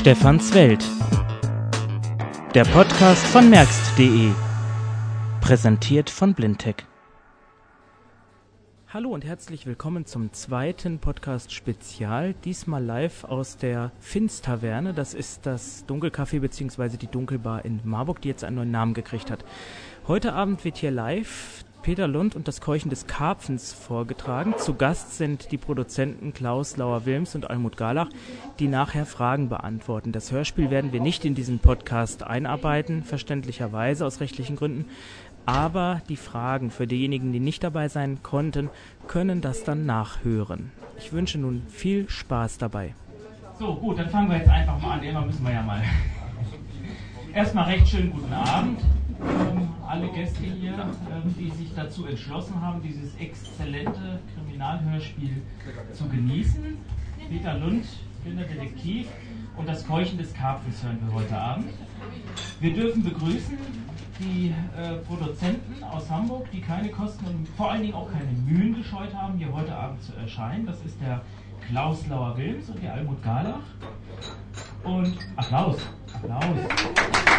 Stefans Welt. Der Podcast von merkst.de. Präsentiert von Blindtech. Hallo und herzlich willkommen zum zweiten Podcast Spezial. Diesmal live aus der Finz-Taverne. Das ist das Dunkelcafé bzw. die Dunkelbar in Marburg, die jetzt einen neuen Namen gekriegt hat. Heute Abend wird hier live Peter Lund und das Keuchen des Karpfens vorgetragen. Zu Gast sind die Produzenten Klaus Lauer-Wilms und Almut Galach, die nachher Fragen beantworten. Das Hörspiel werden wir nicht in diesen Podcast einarbeiten, verständlicherweise aus rechtlichen Gründen. Aber die Fragen für diejenigen, die nicht dabei sein konnten, können das dann nachhören. Ich wünsche nun viel Spaß dabei. So, gut, dann fangen wir jetzt einfach mal an. Immer müssen wir ja mal. Erstmal recht schönen guten Abend alle Gäste hier, ähm, die sich dazu entschlossen haben, dieses exzellente Kriminalhörspiel zu genießen. Peter Lund, Detektiv und das Keuchen des Karpfens hören wir heute Abend. Wir dürfen begrüßen die äh, Produzenten aus Hamburg, die keine Kosten und vor allen Dingen auch keine Mühen gescheut haben, hier heute Abend zu erscheinen. Das ist der Klaus Lauer-Wilms und die Almut Galach. Und Applaus, Applaus.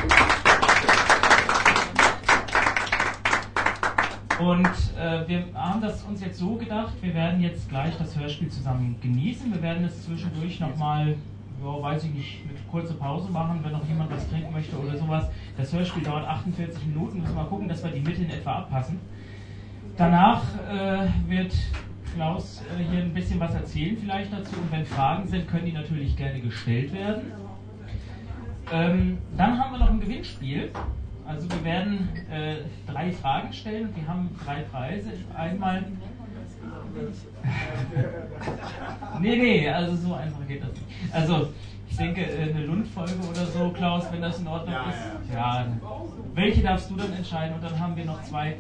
Und äh, wir haben das uns jetzt so gedacht, wir werden jetzt gleich das Hörspiel zusammen genießen. Wir werden es zwischendurch nochmal, weiß ich nicht, mit kurzer Pause machen, wenn noch jemand was trinken möchte oder sowas. Das Hörspiel dauert 48 Minuten, müssen wir mal gucken, dass wir die Mitte in etwa abpassen. Danach äh, wird Klaus äh, hier ein bisschen was erzählen vielleicht dazu und wenn Fragen sind, können die natürlich gerne gestellt werden. Ähm, dann haben wir noch ein Gewinnspiel. Also wir werden äh, drei Fragen stellen und wir haben drei Preise. Einmal. nee, nee, also so einfach geht das nicht. Also ich denke äh, eine Lundfolge oder so, Klaus, wenn das in Ordnung ja, ist. Ja. ja. Welche darfst du dann entscheiden? Und dann haben wir noch zwei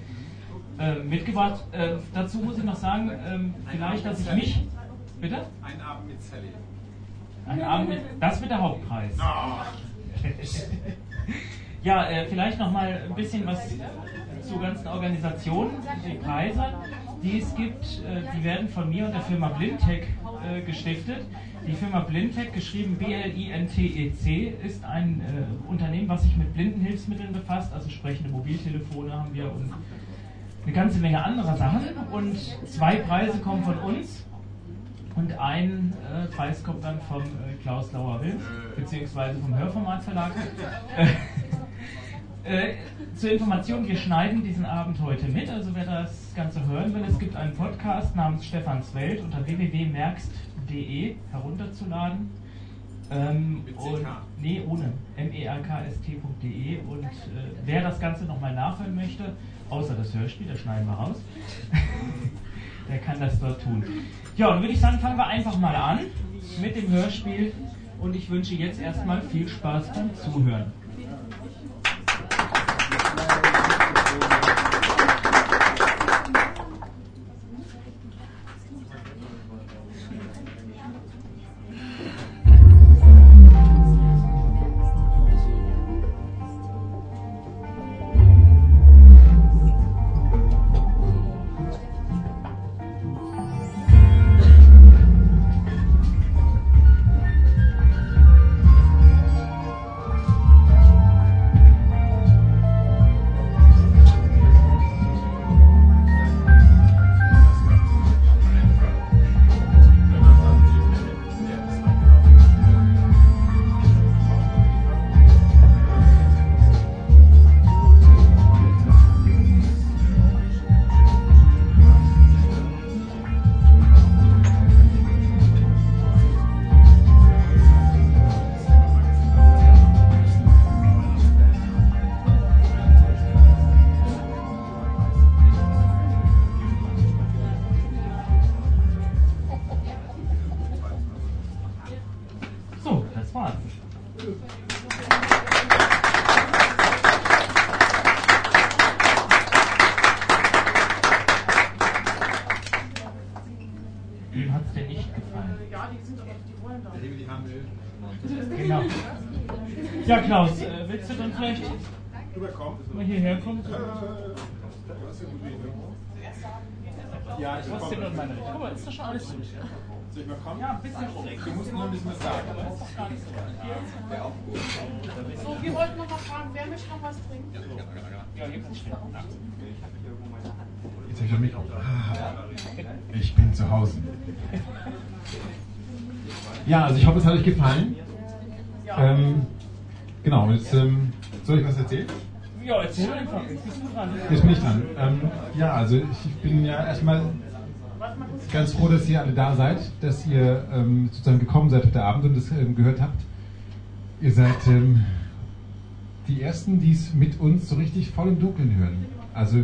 äh, mitgebracht. Äh, dazu muss ich noch sagen, ähm, vielleicht, dass ich mich. Bitte? Ein Abend mit Sally. Ein Abend mit. Das wird der Hauptpreis. No. Ja, äh, vielleicht noch mal ein bisschen was zur ganzen Organisation, die Preise, die es gibt. Äh, die werden von mir und der Firma Blindtech äh, gestiftet. Die Firma Blindtech, geschrieben B-L-I-N-T-E-C, ist ein äh, Unternehmen, was sich mit Blindenhilfsmitteln befasst. Also sprechende Mobiltelefone haben wir und eine ganze Menge anderer Sachen. Und zwei Preise kommen von uns. Und ein äh, Preis kommt dann vom äh, Klaus Lauer-Wilms, beziehungsweise vom Hörformatverlag. Äh, zur Information, wir schneiden diesen Abend heute mit, also wer das Ganze hören will, es gibt einen Podcast namens Stefans Welt unter www.merkst.de herunterzuladen. Ähm, und, nee, ohne. merkst.de und äh, wer das Ganze nochmal nachhören möchte, außer das Hörspiel, das schneiden wir raus, der kann das dort tun. Ja, dann würde ich sagen, fangen wir einfach mal an mit dem Hörspiel und ich wünsche jetzt erstmal viel Spaß beim Zuhören. Alles durch. Soll ich mal kommen? Ja, ein bisschen rum. Du musst nur ein bisschen was sagen. Aber das ist doch gar nicht so weit. Wäre auch gut. So, wir wollten noch mal fragen, wer möchte noch was trinken? Ja, hier kannst du stehen. Jetzt habe ich mich auch. Ich bin zu Hause. Ja, also ich hoffe, es hat euch gefallen. Ähm, genau, jetzt ähm, soll ich was erzählen? Ja, erzähl einfach. Jetzt bist du dran. Jetzt bin ich dran. Ähm, ja, also ich bin ja erstmal ganz froh, dass ihr alle da seid, dass ihr ähm, sozusagen gekommen seid heute Abend und das ähm, gehört habt. Ihr seid ähm, die Ersten, die es mit uns so richtig voll im Dunkeln hören. Also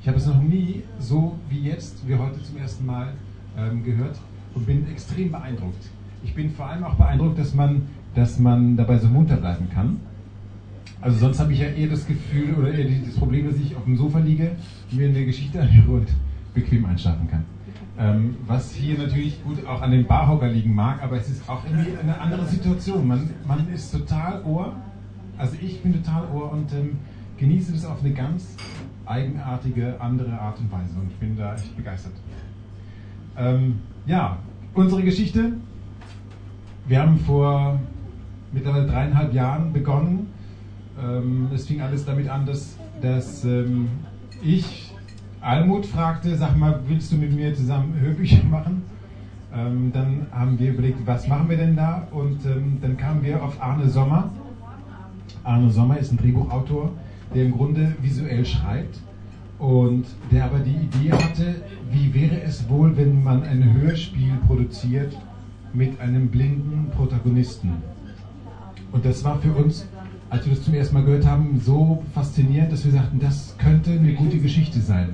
ich habe es noch nie so wie jetzt, wie heute zum ersten Mal ähm, gehört und bin extrem beeindruckt. Ich bin vor allem auch beeindruckt, dass man, dass man dabei so munter bleiben kann. Also sonst habe ich ja eher das Gefühl oder eher das Problem, dass ich auf dem Sofa liege, mir eine Geschichte anhöre und bequem einschlafen kann. Ähm, was hier natürlich gut auch an dem Barhocker liegen mag, aber es ist auch irgendwie eine andere Situation. Man, man ist total Ohr, also ich bin total Ohr und ähm, genieße das auf eine ganz eigenartige, andere Art und Weise und ich bin da echt begeistert. Ähm, ja, unsere Geschichte. Wir haben vor mittlerweile dreieinhalb Jahren begonnen. Ähm, es fing alles damit an, dass, dass ähm, ich Almut fragte, sag mal, willst du mit mir zusammen Hörbücher machen? Ähm, dann haben wir überlegt, was machen wir denn da? Und ähm, dann kamen wir auf Arne Sommer. Arne Sommer ist ein Drehbuchautor, der im Grunde visuell schreibt und der aber die Idee hatte, wie wäre es wohl, wenn man ein Hörspiel produziert mit einem blinden Protagonisten. Und das war für uns, als wir das zum ersten Mal gehört haben, so faszinierend, dass wir sagten, das könnte eine gute Geschichte sein.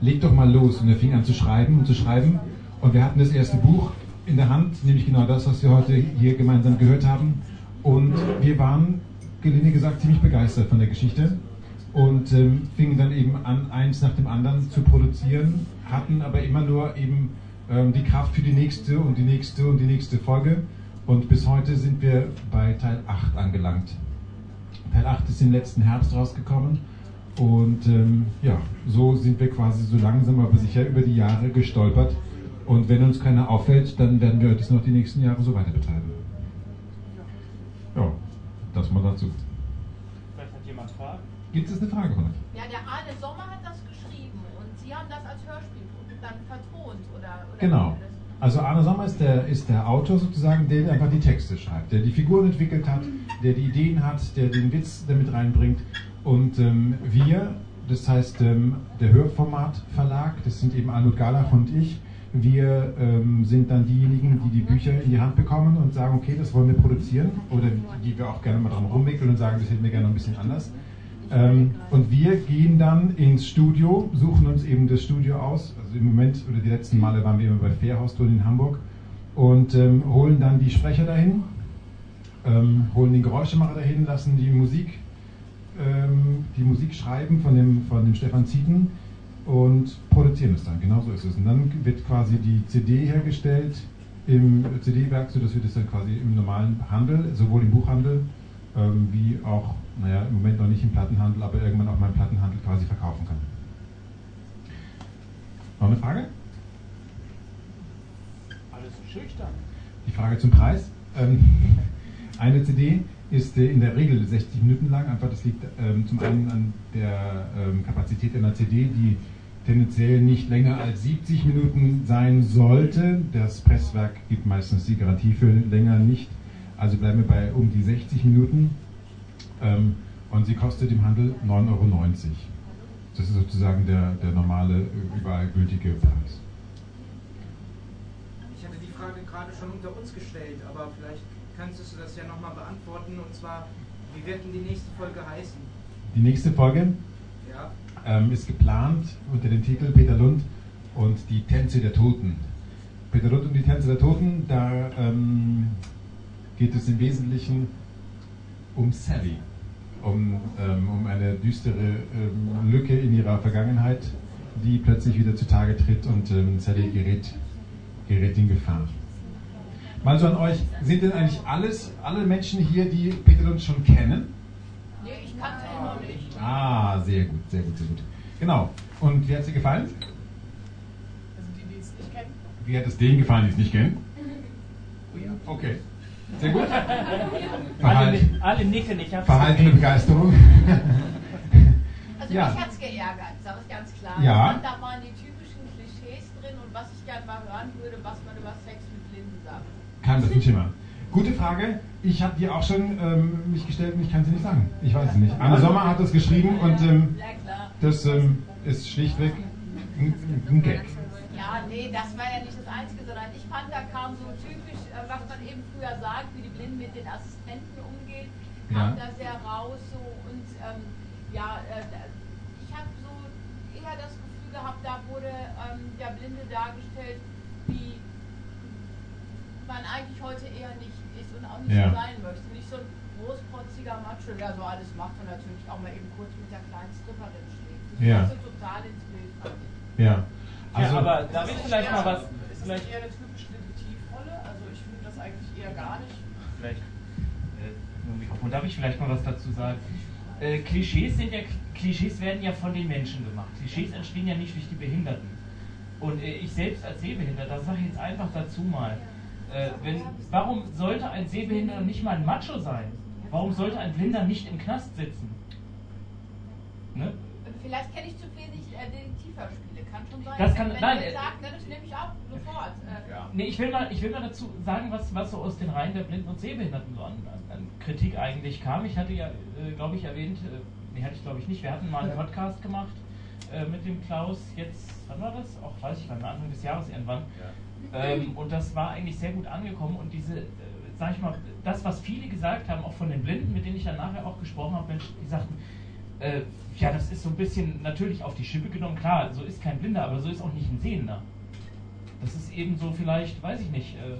Leg doch mal los. Und er fing an zu schreiben und zu schreiben. Und wir hatten das erste Buch in der Hand, nämlich genau das, was wir heute hier gemeinsam gehört haben. Und wir waren, gelinde gesagt, ziemlich begeistert von der Geschichte und ähm, fingen dann eben an, eins nach dem anderen zu produzieren, hatten aber immer nur eben ähm, die Kraft für die nächste und die nächste und die nächste Folge. Und bis heute sind wir bei Teil 8 angelangt. Teil 8 ist im letzten Herbst rausgekommen. Und ähm, ja, so sind wir quasi so langsam aber sicher über die Jahre gestolpert. Und wenn uns keiner auffällt, dann werden wir das noch die nächsten Jahre so weiter betreiben. Ja, das mal dazu. Vielleicht hat jemand Fragen. Gibt es eine Frage, Ronald? Ja, der Arne Sommer hat das geschrieben und Sie haben das als Hörspiel dann vertont, oder? oder Genau. Also Arne Sommer ist der, ist der Autor sozusagen, der einfach die Texte schreibt, der die Figuren entwickelt hat, der die Ideen hat, der den Witz damit reinbringt. Und ähm, wir, das heißt ähm, der Hörformat Verlag, das sind eben Almut Galach und ich, wir ähm, sind dann diejenigen, die die Bücher in die Hand bekommen und sagen, okay, das wollen wir produzieren oder die, wir auch gerne mal drum rumwickeln und sagen, das hätten wir gerne ein bisschen anders. Ähm, und wir gehen dann ins Studio, suchen uns eben das Studio aus. Also im Moment oder die letzten Male waren wir immer bei Fairhauston in Hamburg und ähm, holen dann die Sprecher dahin, ähm, holen den Geräuschemacher dahin, lassen die Musik, ähm, die Musik schreiben von dem, von dem Stefan Zieten und produzieren es dann. Genau so ist es. Und dann wird quasi die CD hergestellt im CD-Werk, sodass wir das dann quasi im normalen Handel, sowohl im Buchhandel ähm, wie auch, naja, im Moment noch nicht im Plattenhandel, aber irgendwann auch mal im Plattenhandel quasi verkaufen kann. Noch eine Frage? Alles so schüchtern. Die Frage zum Preis. Ähm, eine CD ist äh, in der Regel 60 Minuten lang. Einfach, das liegt ähm, zum einen an der ähm, Kapazität einer CD, die tendenziell nicht länger als 70 Minuten sein sollte. Das Presswerk gibt meistens die Garantie für länger nicht. Also bleiben wir bei um die 60 Minuten. Ähm, und sie kostet im Handel 9,90 Euro. Das ist sozusagen der, der normale, überall gültige Preis. Ich hatte die Frage gerade schon unter uns gestellt, aber vielleicht könntest du das ja nochmal beantworten. Und zwar, wie wird denn die nächste Folge heißen? Die nächste Folge Ja, ähm, ist geplant unter dem Titel Peter Lund und die Tänze der Toten. Peter Lund und die Tänze der Toten, da ähm, geht es im Wesentlichen um Sally, um, ähm, um eine düstere ähm, Lücke in ihrer Vergangenheit, die plötzlich wieder zutage tritt und ähm, Sally gerät, gerät in Gefahr. Mal so an euch, sind denn eigentlich alles, alle Menschen hier, die Peter Lund schon kennen? Nee, ich kannte ihn noch nicht. Ah, sehr gut, sehr gut, sehr gut. Genau. Und wie hat es dir gefallen? Also die, die es nicht kennen. Wie hat es denen gefallen, die es nicht kennen? Okay. Sehr gut. Alle, Verhalt, alle nicken, ich hab's verhaltene gesehen. Begeisterung. Also Ja. mich hat es geärgert, sage ich ganz klar. Ja. Fand, da waren die typischen Klischees drin und was ich gerne mal hören würde, was man über Sex Kein das immer. Gute Frage. Ich habe die auch schon ähm, mich gestellt und ich kann sie nicht sagen. Ich weiß es nicht. Anne Sommer hat das geschrieben und ähm, das ähm, ist schlichtweg ein, ein Gag. Ja, nee, das war ja nicht das Einzige, sondern ich fand, da kam so typisch, äh, was man eben früher sagt, wie die Blinden mit den Assistenten umgehen, kam Ja. da sehr raus so und ähm, ja, äh, ich habe so eher das Gefühl gehabt, da wurde ähm, der Blinde dargestellt, wie man eigentlich heute eher nicht ist und auch nicht Ja. so sein möchte. Nicht so ein großprotziger Macho, der so alles macht und natürlich auch mal eben kurz mit der kleinen Stripperin schlägt. Das Ja. passte total ins Bild, fand ich. Ja. Also, ja, aber darf ich vielleicht mal was. Ist das Vielleicht, eher eine typische Detektivrolle? Also ich finde das eigentlich eher gar nicht. vielleicht äh, nur Mikrofon. Darf ich vielleicht mal was dazu sagen? Äh, Klischees sind ja Klischees werden ja von den Menschen gemacht. Klischees entstehen ja nicht durch die Behinderten. Und äh, ich selbst als Sehbehinderter sage jetzt einfach dazu mal, äh, wenn, warum sollte ein Sehbehinderter nicht mal ein Macho sein? Warum sollte ein Blinder nicht im Knast sitzen? Ne? Vielleicht kenne ich zu wenig äh, Detektivhörspiele, kann schon sein. Das kann- wenn nein, ihr sagt, ne, das nehme ich auch sofort. Äh, Nee, ich will mal, ich will mal dazu sagen, was, was so aus den Reihen der Blinden und Sehbehinderten so an, an, an Kritik eigentlich kam. Ich hatte ja, äh, glaube ich, erwähnt, äh, nee, hatte ich glaube ich nicht, wir hatten mal einen Podcast gemacht äh, mit dem Klaus, jetzt, wann war das? Auch weiß ich wann, Anfang des Jahres irgendwann. Ähm, und das war eigentlich sehr gut angekommen und diese, äh, sag ich mal, das, was viele gesagt haben, auch von den Blinden, mit denen ich dann nachher auch gesprochen habe, die sagten, äh, ja, das ist so ein bisschen natürlich auf die Schippe genommen. Klar, so ist kein Blinder, aber so ist auch nicht ein Sehender. Das ist eben so vielleicht, weiß ich nicht, äh,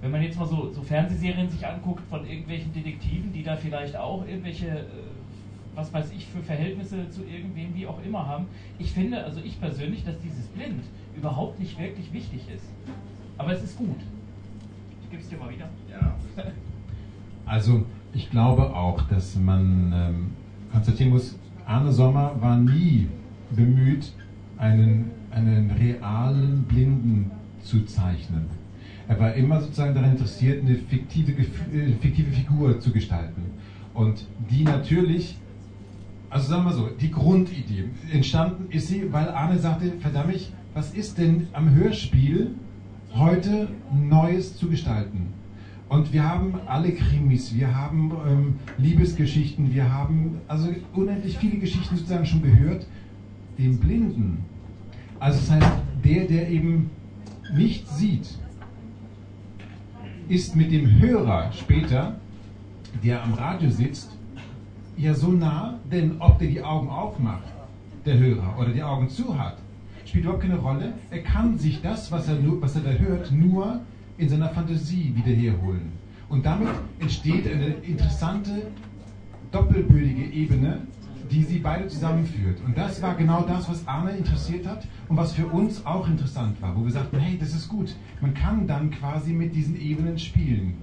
wenn man jetzt mal so, so Fernsehserien sich anguckt von irgendwelchen Detektiven, die da vielleicht auch irgendwelche, äh, was weiß ich, für Verhältnisse zu irgendwem wie auch immer haben. Ich finde, also ich persönlich, dass dieses Blind überhaupt nicht wirklich wichtig ist. Aber es ist gut. Ich gebe es dir mal wieder. Ja. Also ich glaube auch, dass man ähm, konstatieren muss, Arne Sommer war nie bemüht, einen, einen realen Blinden zu zeichnen. Er war immer sozusagen daran interessiert, eine fiktive, äh, fiktive Figur zu gestalten. Und die natürlich, also sagen wir so, die Grundidee entstanden ist sie, weil Arne sagte, verdammt, was ist denn am Hörspiel heute Neues zu gestalten? Und wir haben alle Krimis, wir haben ähm, Liebesgeschichten, wir haben also unendlich viele Geschichten sozusagen schon gehört. Den Blinden, also das heißt, der, der eben nicht sieht, ist mit dem Hörer später, der am Radio sitzt, ja so nah, denn ob der die Augen aufmacht, der Hörer, oder die Augen zu hat, spielt überhaupt keine Rolle. Er kann sich das, was er, nur, was er da hört, nur in seiner Fantasie wieder herholen. Und damit entsteht eine interessante, doppelbödige Ebene, die sie beide zusammenführt. Und das war genau das, was Arne interessiert hat und was für uns auch interessant war, wo wir sagten, hey, das ist gut. Man kann dann quasi mit diesen Ebenen spielen.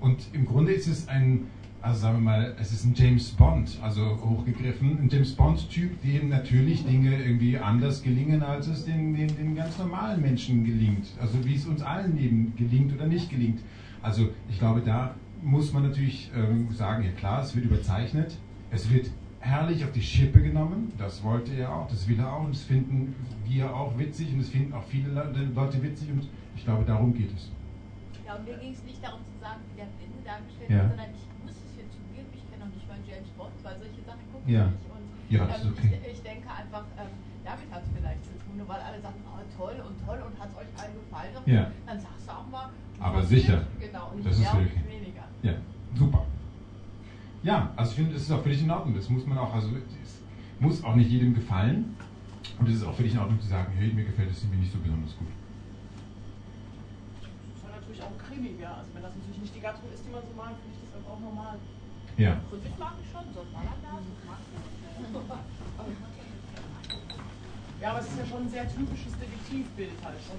Und im Grunde ist es ein, also sagen wir mal, es ist ein James Bond, also hochgegriffen, ein James Bond-Typ, dem natürlich Dinge irgendwie anders gelingen, als es den, den, den ganz normalen Menschen gelingt. Also wie es uns allen eben gelingt oder nicht gelingt. Also ich glaube, da muss man natürlich ähm, sagen, ja klar, es wird überzeichnet, es wird herrlich auf die Schippe genommen, das wollte er auch, das will er auch und das finden wir auch witzig und das finden auch viele Le- Leute witzig und ich glaube, darum geht es. Ja, und mir ging es nicht darum zu sagen, wie der Blinde dargestellt Ja. wird, sondern ich muss es hier zugeben, ich kenne noch nicht mal James Bond, weil solche Sachen gucke Ja. nicht. Ja, das ist okay. ich, ich denke einfach, ähm, damit hat es vielleicht zu tun, nur weil alle sagen, oh, toll und toll und hat es euch allen gefallen, Ja. dann sagst du auch mal, Aber sicher. ist- Genau, und Das nicht ist mehr nicht weniger. Ja, super. Ja, also ich finde, das ist auch völlig in Ordnung. Das muss man auch, also es muss auch nicht jedem gefallen. Und es ist auch völlig in Ordnung zu sagen, hey, mir gefällt das irgendwie nicht so besonders gut. Das ist natürlich auch ein Krimi, ja. Also wenn das natürlich nicht die Gattung ist, die man so mag, finde ich das auch normal. Ja. So das mag ich schon, so ein ich. Ja, aber es ist ja schon ein sehr typisches Detektivbild halt schon.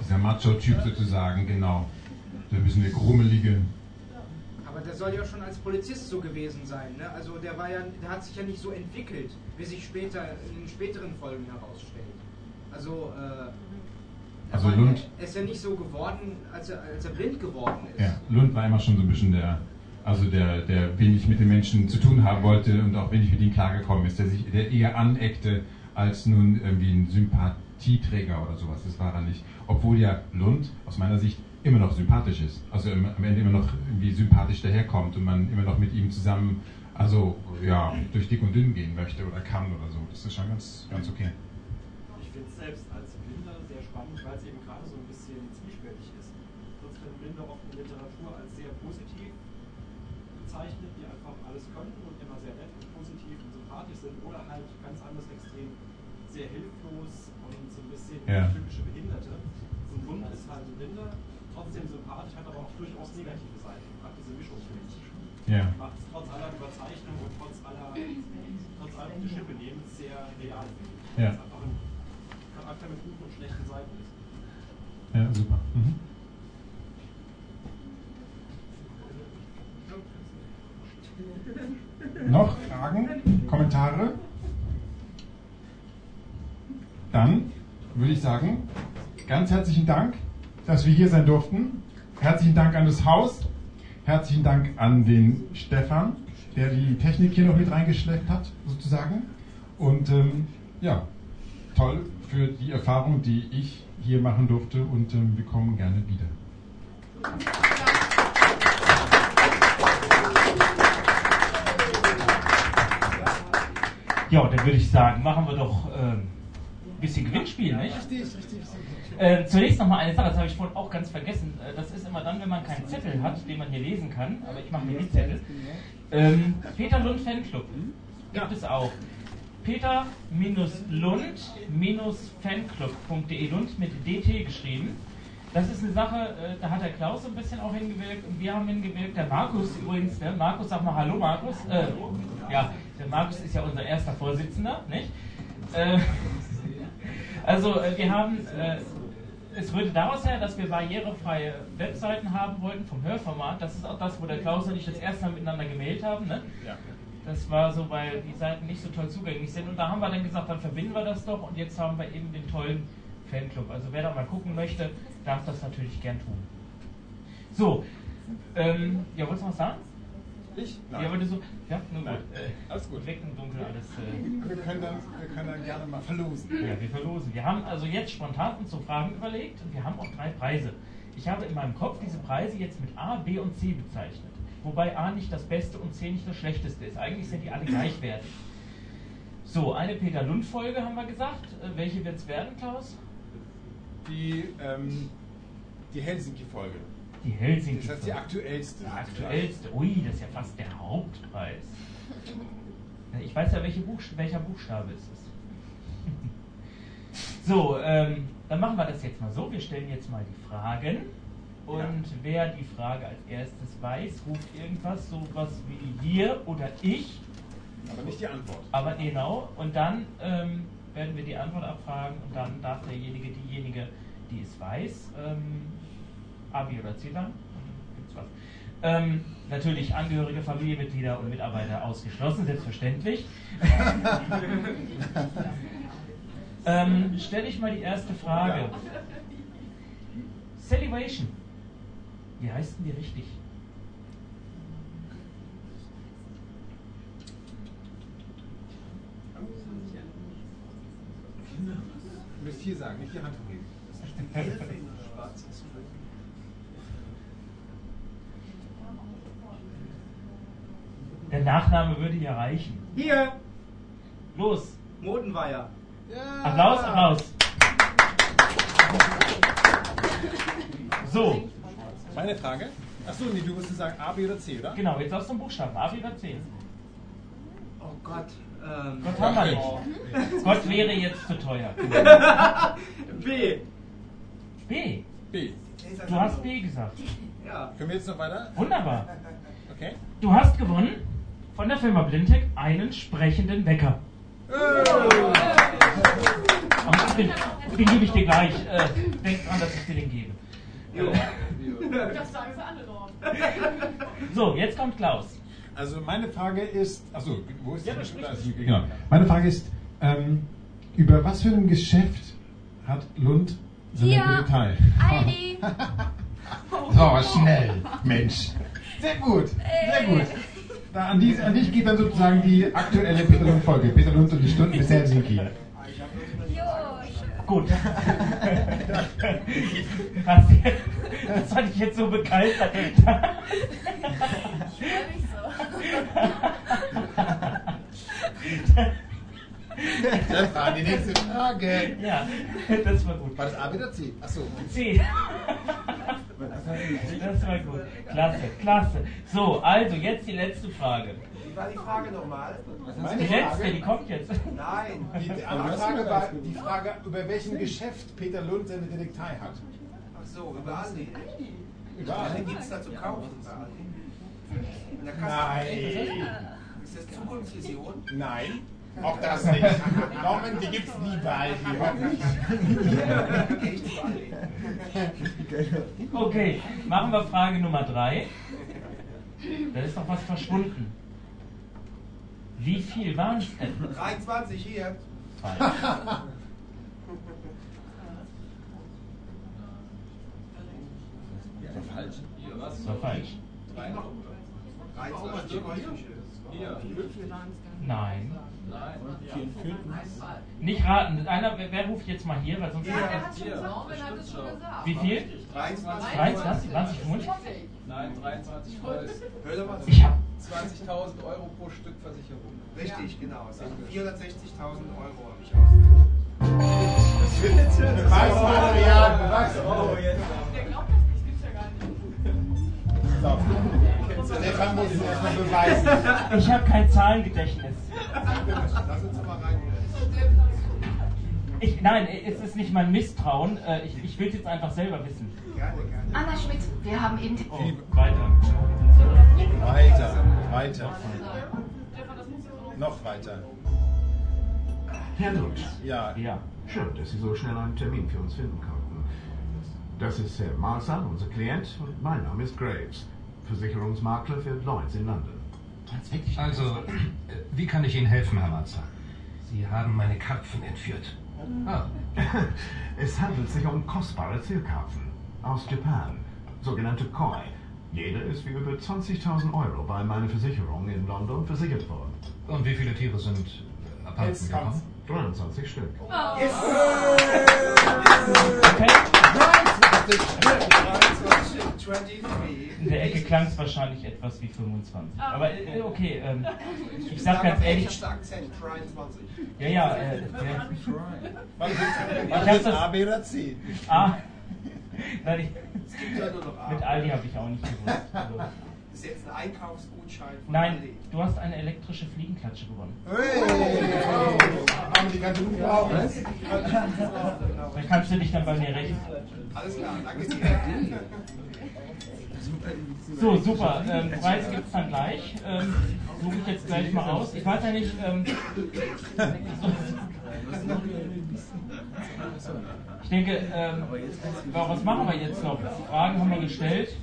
Dieser Macho-Typ sozusagen, genau. Da müssen wir grummelige. Aber der soll ja schon als Polizist so gewesen sein. Ne? Also der war ja, der hat sich ja nicht so entwickelt, wie sich später in den späteren Folgen herausstellt. Also äh, Also Lund, Er ist ja nicht so geworden, als er, als er blind geworden ist. ja, Lund war immer schon so ein bisschen der, also der, der wenig mit den Menschen zu tun haben wollte und auch wenig mit ihnen klargekommen ist, der sich, der eher aneckte als nun irgendwie ein Sympathieträger oder sowas. Das war er nicht. Obwohl ja Lund aus meiner Sicht immer noch sympathisch ist. Also am Ende immer noch irgendwie sympathisch daherkommt und man immer noch mit ihm zusammen, also ja, durch dick und dünn gehen möchte oder kann oder so. Das ist schon ganz, ganz okay. Ich finde es selbst als Blinder sehr spannend, weil es eben gerade so ein bisschen zwiespältig ist. Sonst werden Blinde oft in Literatur als sehr bezeichnet, die einfach alles können und immer sehr nett und positiv und sympathisch sind, oder halt ganz anderes Extrem, sehr hilflos und so ein bisschen Ja. typische Behinderte. Und Lund ist halt ein Blinder, trotzdem sympathisch, hat aber auch durchaus negative Seiten. Gerade diese Mischung finde ich. Ja. Macht es trotz aller Überzeichnung und trotz aller, trotz allem die Schippe nehmen, sehr real. Ja. Weil es einfach ein Charakter mit guten und schlechten Seiten ist. Ja, super. Noch Fragen, Kommentare? Dann würde ich sagen, ganz herzlichen Dank, dass wir hier sein durften. Herzlichen Dank an das Haus. Herzlichen Dank an den Stefan, der die Technik hier noch mit reingeschleppt hat, sozusagen. Und ähm, ja, toll für die Erfahrung, die ich hier machen durfte und ähm, wir kommen gerne wieder. Ja, dann würde ich sagen, machen wir doch ähm, ein bisschen Gewinnspiel, nicht? Richtig, richtig. Äh, zunächst noch mal eine Sache, das habe ich vorhin auch ganz vergessen. Äh, das ist immer dann, wenn man keinen Zettel hat, den man hier lesen kann. Aber ich mache mir die Zettel. Ähm, Peter Lund Fanclub gibt es auch. Peter-Lund-Fanclub.de Lund mit DT geschrieben. Das ist eine Sache, äh, da hat der Klaus so ein bisschen auch hingewirkt und wir haben hingewirkt. Der Markus übrigens, ne? Markus, sag mal Hallo Markus. Äh, ja, der Markus ist ja unser erster Vorsitzender, nicht? Äh, also äh, wir haben, äh, es rührte daraus her, dass wir barrierefreie Webseiten haben wollten vom Hörformat. Das ist auch das, wo der Klaus und ich das erste Mal miteinander gemailt haben. Ne? Ja. Das war so, weil die Seiten nicht so toll zugänglich sind. Und da haben wir dann gesagt, dann verbinden wir das doch. Und jetzt haben wir eben den tollen Fanclub. Also wer da mal gucken möchte, darf das natürlich gern tun. So, ähm, ja, wolltest du was sagen? Ich? Ja, weil du so, ja, nur gut. Nein. Äh, Alles gut. Weg im Dunkeln alles. Äh, Wir können, dann, wir können dann gerne mal verlosen. ja, wir verlosen. Wir haben also jetzt spontan uns so Fragen überlegt und wir haben auch drei Preise. Ich habe in meinem Kopf diese Preise jetzt mit A, B und C bezeichnet. Wobei A nicht das Beste und C nicht das Schlechteste ist. Eigentlich sind die alle gleichwertig. So, eine Peter Lund-Folge haben wir gesagt. Äh, welche wird es werden, Klaus? Die, ähm, die Helsinki-Folge. Die Helsinki. Das heißt die aktuellste. Die aktuellste. Ui, das ist ja fast der Hauptpreis. Ich weiß ja, welche Buchst welcher Buchstabe es ist. So, ähm, dann machen wir das jetzt mal so. Wir stellen jetzt mal die Fragen. Und Ja. wer die Frage als erstes weiß, ruft irgendwas, sowas wie wir oder ich. Aber nicht die Antwort. Aber genau, und dann ähm, werden wir die Antwort abfragen und dann darf derjenige, diejenige, die es weiß, ähm, A, B oder C sagen. Gibt's was? Ähm, natürlich Angehörige, Familienmitglieder und Mitarbeiter ausgeschlossen, selbstverständlich. ähm, Stelle ich mal die erste Frage. Salivation. Wie heißt denn die richtig? Du müsst hier sagen, nicht die Hand hochheben. Der Nachname würde ja reichen. Hier, Los, Modenweier. Applaus, Applaus. So, Meine Frage? Achso, nee, du musst sagen A, B oder C, oder? genau, jetzt aus dem Buchstaben. A, B oder C? Oh Gott. Ähm, Gott haben wir nicht. Gott wäre jetzt zu teuer. B. B. B. Du hast B gesagt. Ja. Können wir jetzt noch weiter? Wunderbar. Okay. Du hast gewonnen von der Firma Blindtech einen sprechenden Wecker. Aber den, den gebe ich dir gleich. Äh, denk dran, dass ich dir den gebe. Jo. Das sagen sie alle dort. So, jetzt kommt Klaus. Also meine Frage ist, achso, wo ist Ja, die- das Genau. Meine Frage ist, ähm, über was für ein Geschäft hat Lund Hier. im Detail. Heidi. So, schnell, Mensch. Sehr gut, sehr gut. Da, an, dies, an dich geht dann sozusagen die aktuelle Peter Lund-Folge. Peter Lund und die Stunden bis Helsinki. Jo, schön. Gut. Was, das fand ich jetzt so begeistert. Ich freue mich so. Dann fragen die nächste Frage. Ja, das war gut. War das A oder C? Achso. C. Das war gut. Klasse, klasse. So, also jetzt die letzte Frage. Wie war die Frage nochmal? Die letzte, die kommt jetzt. Nein. Die andere Frage war die Frage, über welchen Geschäft Peter Lund seine Detektei hat. Ach so, über Aldi. Überall. Aldi gibt es da zu kaufen. Nein. Ist das Zukunftsvision? Nein. Auch das nicht. Norman, die gibt's nie bei Aldi. Okay, machen wir Frage Nummer drei. Da ist noch was verschwunden. Wie viel waren es denn? 23 hier. Falsch. Falsch. Das war falsch. 23 Nein. Nicht raten. Einer, wer, wer ruft jetzt mal hier? Weil sonst Ja, der hat schon gesagt. Norman hat es schon gesagt. Wie viel? 23. 23, 20, 25? Nein, 23 Voll. Hör doch mal zu. Ich hab 20.000 Euro pro Stück Versicherung. Richtig, genau. Sind 460.000 Euro habe ich ausgerechnet. Beweismaterial, Beweis. Oh, jetzt. Der glaubt das nicht, gibt's ja gar nicht. Stefan muss es erstmal beweisen. Ich habe kein Zahlengedächtnis. Lass uns mal rein. Ich, nein, es ist nicht mein Misstrauen. Äh, Ich, ich will es jetzt einfach selber wissen. Gerne, gerne. Anna Schmidt, wir haben eben die... Oh, weiter. Weiter, weiter. Noch weiter. Herr Lutz, Ja. Ja. schön, dass Sie so schnell einen Termin für uns finden konnten. Das ist Herr Marsan, unser Klient, und mein Name ist Graves, Versicherungsmakler für Lloyds in London. Also, äh, wie kann ich Ihnen helfen, Herr Matzer? Sie haben meine Karpfen entführt. Ah. es handelt sich um kostbare Zierkarpfen aus Japan, sogenannte Koi. Jeder ist für über 20.000 Euro bei meiner Versicherung in London versichert worden. Und wie viele Tiere sind äh, abhanden gekommen? kommt's. 23 Stück. Okay. 23. In der Ecke klang es wahrscheinlich etwas wie 25. Aber äh, okay, ähm, ich sag ganz ehrlich, Echten Akzent, 23. ja, ja, äh, der, Was ist, Ich was hab ist das- A, B oder C? ah, nein, ich, A. mit Aldi habe ich auch nicht gewusst. Also, ist jetzt ein Einkaufsgutschein von nein, Aldi. du hast eine elektrische Fliegenklatsche gewonnen. Haben die ganze auch, ne? Dann kannst du dich dann bei mir rächen. Alles klar, danke dir. So, super. Ähm, Preis gibt es dann gleich. Ähm, Suche ich jetzt gleich mal aus. Ich weiß ja nicht. Ähm, ich denke, ähm, was machen wir jetzt noch? Fragen haben wir gestellt.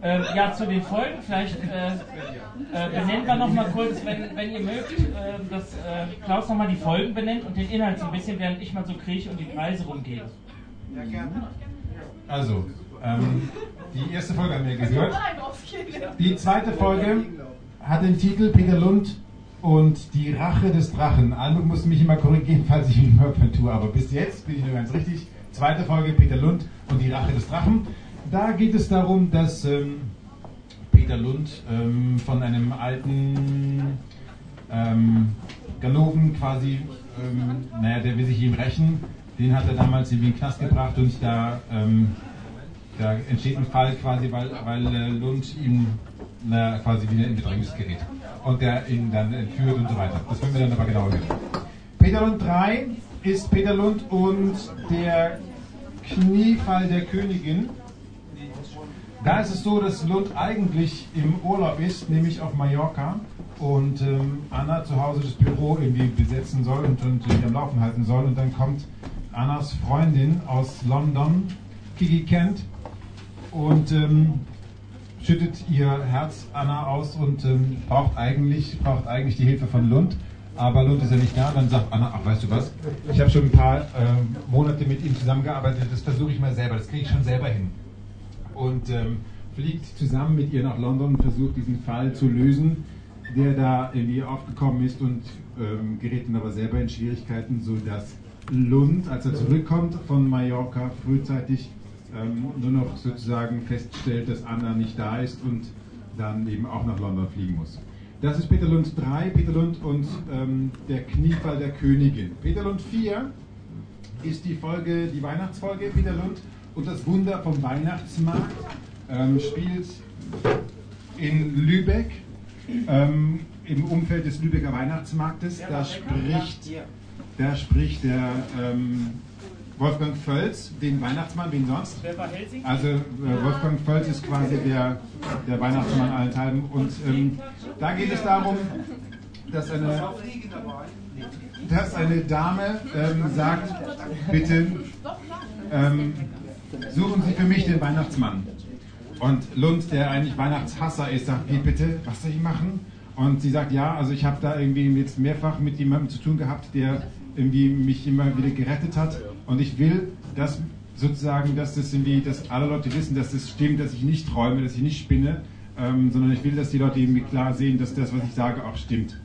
Ähm, ja, zu den Folgen vielleicht äh, äh, benennen wir noch mal kurz, wenn, wenn ihr mögt, äh, dass äh, Klaus noch mal die Folgen benennt und den Inhalt so ein bisschen, während ich mal so kriege und die Preise rumgehe. Ja, gerne. Also, ähm, die erste Folge haben wir gehört. Nein, aufgehen. Die zweite Folge hat den Titel Peter Lund und die Rache des Drachen. Almut muss mich immer korrigieren, falls ich ihn Hörpern tue, aber bis jetzt bin ich nur ganz richtig. Zweite Folge Peter Lund und die Rache des Drachen. Da geht es darum, dass ähm, Peter Lund ähm, von einem alten ähm, Ganoven quasi, ähm, naja, der will sich ihm rächen. Den hat er damals in den Knast gebracht und da, ähm, da entsteht ein Fall quasi, weil, weil äh, Lund ihm na, quasi wieder in Bedrängnis gerät. Und der ihn dann entführt und so weiter. Das werden wir dann aber genauer hören. Peter Lund 3 ist Peter Lund und der Kniefall der Königin. Da ist es so, dass Lund eigentlich im Urlaub ist, nämlich auf Mallorca. Und ähm, Anna zu Hause das Büro irgendwie besetzen soll und, und irgendwie am Laufen halten soll. Und dann kommt Annas Freundin aus London, Kiki Kent, und ähm, schüttet ihr Herz Anna aus und ähm, braucht, eigentlich, braucht eigentlich die Hilfe von Lund. aber Lund ist ja nicht da. Und dann sagt Anna, ach weißt du was, ich habe schon ein paar ähm, Monate mit ihm zusammengearbeitet, das versuche ich mal selber, das kriege ich schon selber hin. Und ähm, fliegt zusammen mit ihr nach London und versucht diesen Fall zu lösen, der da irgendwie aufgekommen ist und ähm, gerät dann aber selber in Schwierigkeiten, sodass Lund, als er zurückkommt von Mallorca, frühzeitig ähm, nur noch sozusagen feststellt, dass Anna nicht da ist und dann eben auch nach London fliegen muss. Das ist Peter Lund 3, Peter Lund und ähm, der Kniefall der Königin. Peter Lund 4 ist die Folge, die Weihnachtsfolge Peter Lund und das Wunder vom Weihnachtsmarkt. Ähm, spielt in Lübeck, ähm, im Umfeld des Lübecker Weihnachtsmarktes. Da spricht, da spricht der ähm, Wolfgang Völz, den Weihnachtsmann, wen sonst? Also äh, Wolfgang Völz ist quasi der, der Weihnachtsmann allenthalben. Und ähm, da geht es darum, dass eine, dass eine Dame ähm, sagt, bitte ähm, suchen Sie für mich den Weihnachtsmann. Und Lund, der eigentlich Weihnachtshasser ist, sagt, wie bitte, was soll ich machen? Und sie sagt, ja, also ich habe da irgendwie jetzt mehrfach mit jemandem zu tun gehabt, der irgendwie mich immer wieder gerettet hat. Und ich will, dass sozusagen, dass das irgendwie, dass alle Leute wissen, dass das stimmt, dass ich nicht träume, dass ich nicht spinne, ähm, sondern ich will, dass die Leute irgendwie klar sehen, dass das, was ich sage, auch stimmt.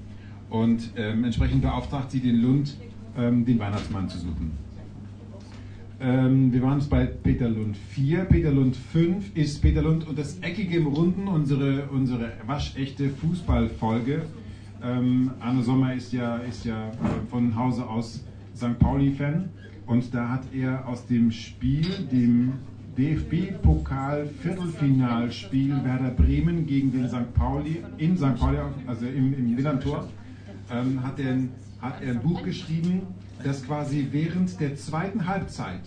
Und ähm, entsprechend beauftragt sie den Lund, ähm, den Weihnachtsmann zu suchen. Ähm, wir waren jetzt bei Peter Lund 4. Peter Lund 5 ist Peter Lund und das Eckige im Runden, unsere, unsere waschechte Fußballfolge. Ähm, Arne Sommer ist ja, ist ja von Hause aus St. Pauli-Fan und da hat er aus dem Spiel, dem DFB-Pokal-Viertelfinalspiel Werder Bremen gegen den St. Pauli, in St. Pauli, also im, im Millantor, ähm, hat, hat er ein Buch geschrieben, das quasi während der zweiten Halbzeit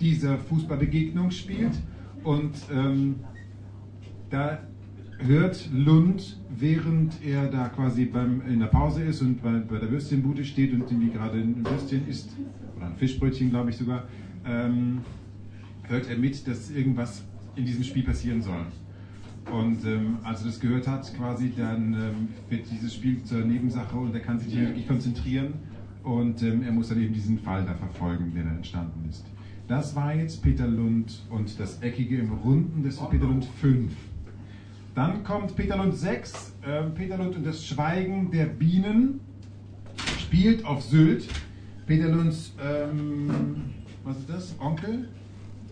dieser Fußballbegegnung spielt und ähm, da hört Lund, während er da quasi beim, in der Pause ist und bei, bei der Würstchenbude steht und irgendwie gerade ein Würstchen isst, oder ein Fischbrötchen, glaube ich sogar, ähm, hört er mit, dass irgendwas in diesem Spiel passieren soll. Und ähm, als er das gehört hat, quasi, dann ähm, wird dieses Spiel zur Nebensache und er kann sich nicht wirklich konzentrieren und ähm, er muss dann eben diesen Fall da verfolgen, der da entstanden ist. Das war jetzt Peter Lund und das Eckige im Runden, das ist Peter Lund 5. Dann kommt Peter Lund 6, äh, Peter Lund und das Schweigen der Bienen, spielt auf Sylt. Peter Lunds, ähm, was ist das, Onkel?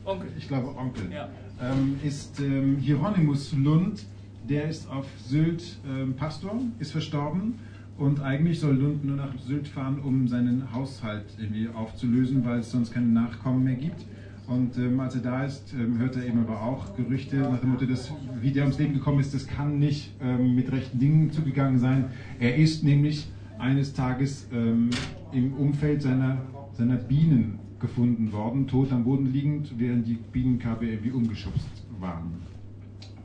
Onkel. Ich glaube Onkel. Ja. Ähm, ist ähm, Hieronymus Lund, der ist auf Sylt ähm, Pastor, ist verstorben und eigentlich soll Lund nur nach Sylt fahren, um seinen Haushalt irgendwie aufzulösen, weil es sonst keine Nachkommen mehr gibt. Und ähm, als er da ist, ähm, hört er eben aber auch Gerüchte nach dem Motto, dass wie der ums Leben gekommen ist, das kann nicht ähm, mit rechten Dingen zugegangen sein. Er ist nämlich eines Tages ähm, im Umfeld seiner, seiner Bienen gefunden worden, tot am Boden liegend, während die Bienenkörbe irgendwie umgeschubst waren.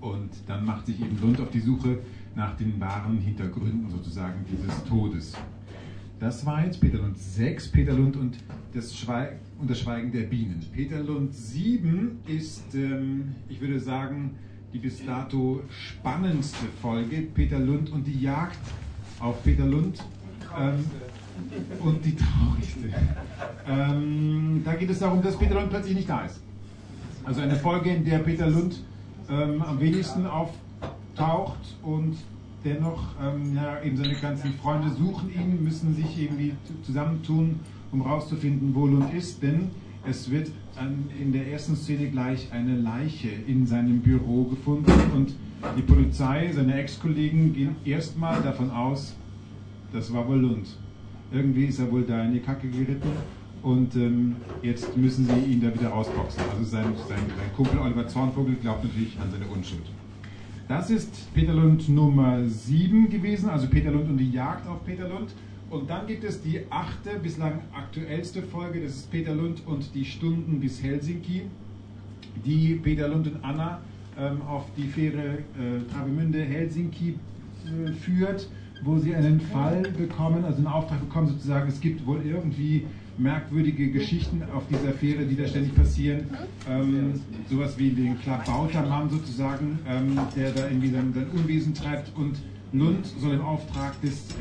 Und dann macht sich eben Lund auf die Suche nach den wahren Hintergründen sozusagen dieses Todes. Das war jetzt Peter Lund 6, Peter Lund und das, Schweig und das Schweigen der Bienen. Peter Lund 7 ist, ähm, ich würde sagen, die bis dato spannendste Folge. Peter Lund und die Jagd auf Peter Lund. Ähm, und die traurigste. Ähm, da geht es darum, dass Peter Lund plötzlich nicht da ist. Also eine Folge, in der Peter Lund ähm, am wenigsten auftaucht und dennoch, ähm, ja, eben seine ganzen Freunde suchen ihn, müssen sich irgendwie zusammentun, um rauszufinden, wo Lund ist, denn es wird an, in der ersten Szene gleich eine Leiche in seinem Büro gefunden und die Polizei, seine Ex-Kollegen gehen erstmal davon aus, das war wohl Lund. Irgendwie ist er wohl da in die Kacke geritten und ähm, jetzt müssen sie ihn da wieder rausboxen. Also sein, sein, sein Kumpel Oliver Zornvogel glaubt natürlich an seine Unschuld. Das ist Peter Lund Nummer 7 gewesen, also Peter Lund und die Jagd auf Peter Lund. Und dann gibt es die achte, bislang aktuellste Folge, das ist Peter Lund und die Stunden bis Helsinki, die Peter Lund und Anna ähm, auf die Fähre äh, Travemünde-Helsinki äh, führt, wo sie einen Fall bekommen, also einen Auftrag bekommen sozusagen, es gibt wohl irgendwie merkwürdige Geschichten auf dieser Fähre, die da ständig passieren. Ähm, sowas wie den Klabautermann sozusagen, ähm, der da irgendwie sein, sein Unwesen treibt und Lund soll im Auftrag des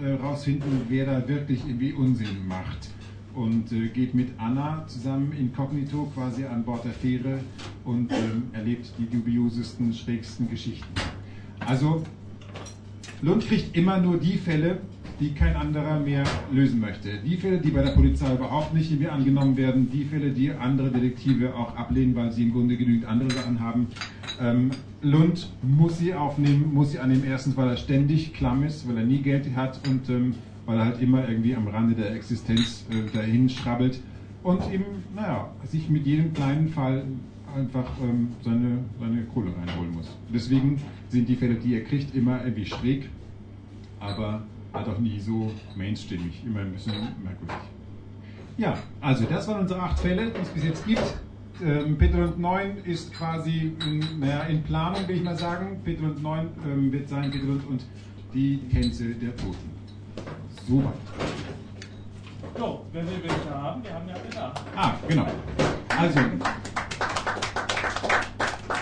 herausfinden, äh, wer da wirklich irgendwie Unsinn macht. Und äh, geht mit Anna zusammen inkognito quasi an Bord der Fähre und ähm, erlebt die dubiosesten, schrägsten Geschichten. Also, Lund kriegt immer nur die Fälle, die kein anderer mehr lösen möchte. Die Fälle, die bei der Polizei überhaupt nicht mehr angenommen werden, die Fälle, die andere Detektive auch ablehnen, weil sie im Grunde genügend andere Sachen haben. Ähm, Lund muss sie aufnehmen, muss sie annehmen, erstens, weil er ständig klamm ist, weil er nie Geld hat und ähm, weil er halt immer irgendwie am Rande der Existenz äh, dahin schrabbelt und eben, naja, sich mit jedem kleinen Fall einfach ähm, seine, seine Kohle reinholen muss. Deswegen sind die Fälle, die er kriegt, immer irgendwie schräg, aber halt auch nie so mainstreamig, immer ein bisschen merkwürdig. Ja, also das waren unsere acht Fälle, die es bis jetzt gibt. Ähm, Petrolund 9 ist quasi in, naja, in Planung, will ich mal sagen. Petrolund 9 ähm, wird sein Petrolund und die Tänze der Toten. Soweit. So, wer will welche haben? Wir haben ja alle Ah, genau. Also,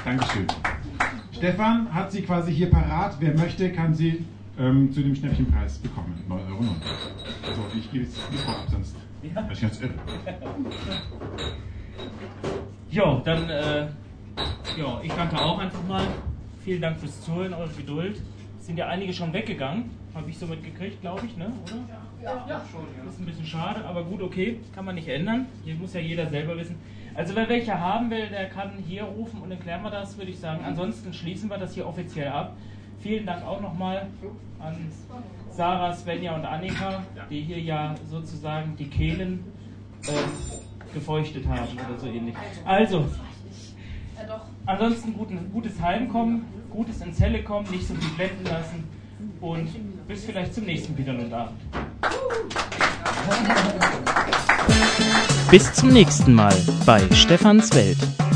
Dankeschön. Stefan hat sie quasi hier parat. Wer möchte, kann sie ähm, zu dem Schnäppchenpreis bekommen. 9,90 Euro. Also ich gebe es nicht ab, sonst ja. ich ganz irre. Jo, dann, äh, jo, ich danke auch einfach mal. Vielen Dank fürs Zuhören, eure Geduld. Es sind ja einige schon weggegangen, habe ich so mitgekriegt, glaube ich, ne? oder? Ja, ja, schon. Ja. Das ist ein bisschen schade, aber gut, okay, kann man nicht ändern. Hier muss ja jeder selber wissen. Also wer welche haben will, der kann hier rufen und dann klären wir das, würde ich sagen. Ansonsten schließen wir das hier offiziell ab. Vielen Dank auch nochmal an Sarah, Svenja und Annika, die hier ja sozusagen die Kehlen äh, gefeuchtet haben oder so ähnlich. Also, ansonsten guten, gutes Heimkommen, gutes ins Helle kommen, nicht so viel blenden lassen und bis vielleicht zum nächsten Wiederlundabend. Bis zum nächsten Mal bei Stefans Welt.